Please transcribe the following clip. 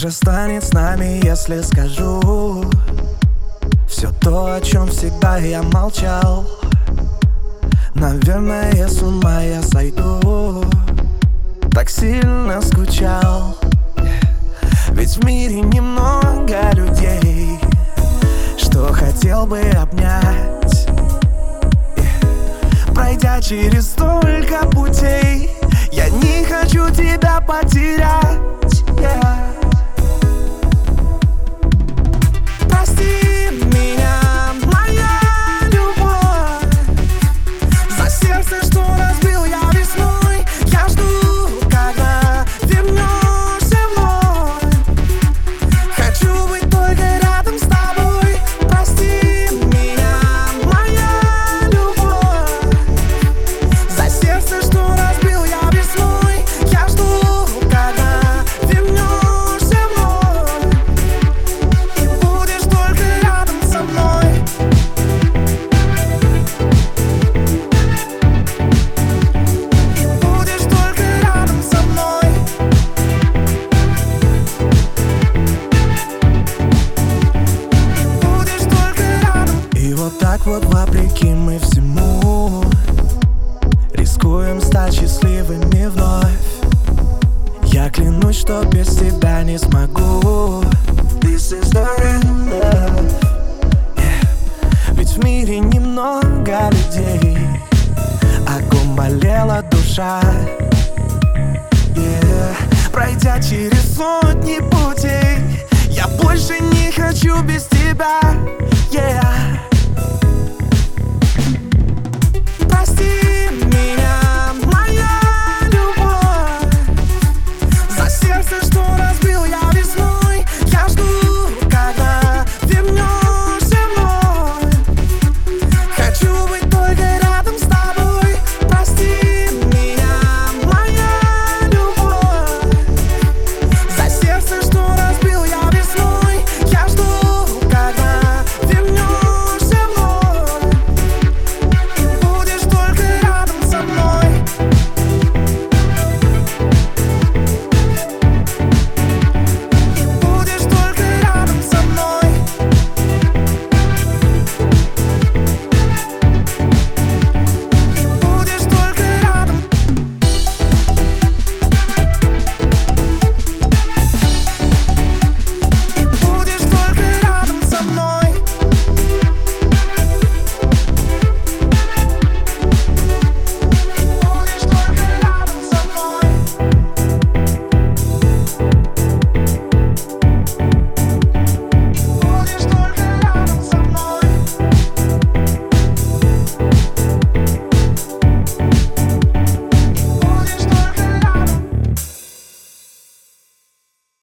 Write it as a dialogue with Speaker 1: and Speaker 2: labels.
Speaker 1: же станет с нами, если скажу. Все то, о чем всегда я молчал. Наверное, с ума я сойду. Так сильно скучал. Ведь в мире немного людей. Что хотел бы обнять? Пройдя через столько путей Я не хочу тебя потерять так вот вопреки мы всему Рискуем стать счастливыми вновь Я клянусь, что без тебя не смогу This is the real yeah. Ведь в мире немного людей О ком болела душа yeah. Пройдя через сотни путей Я больше не хочу без тебя.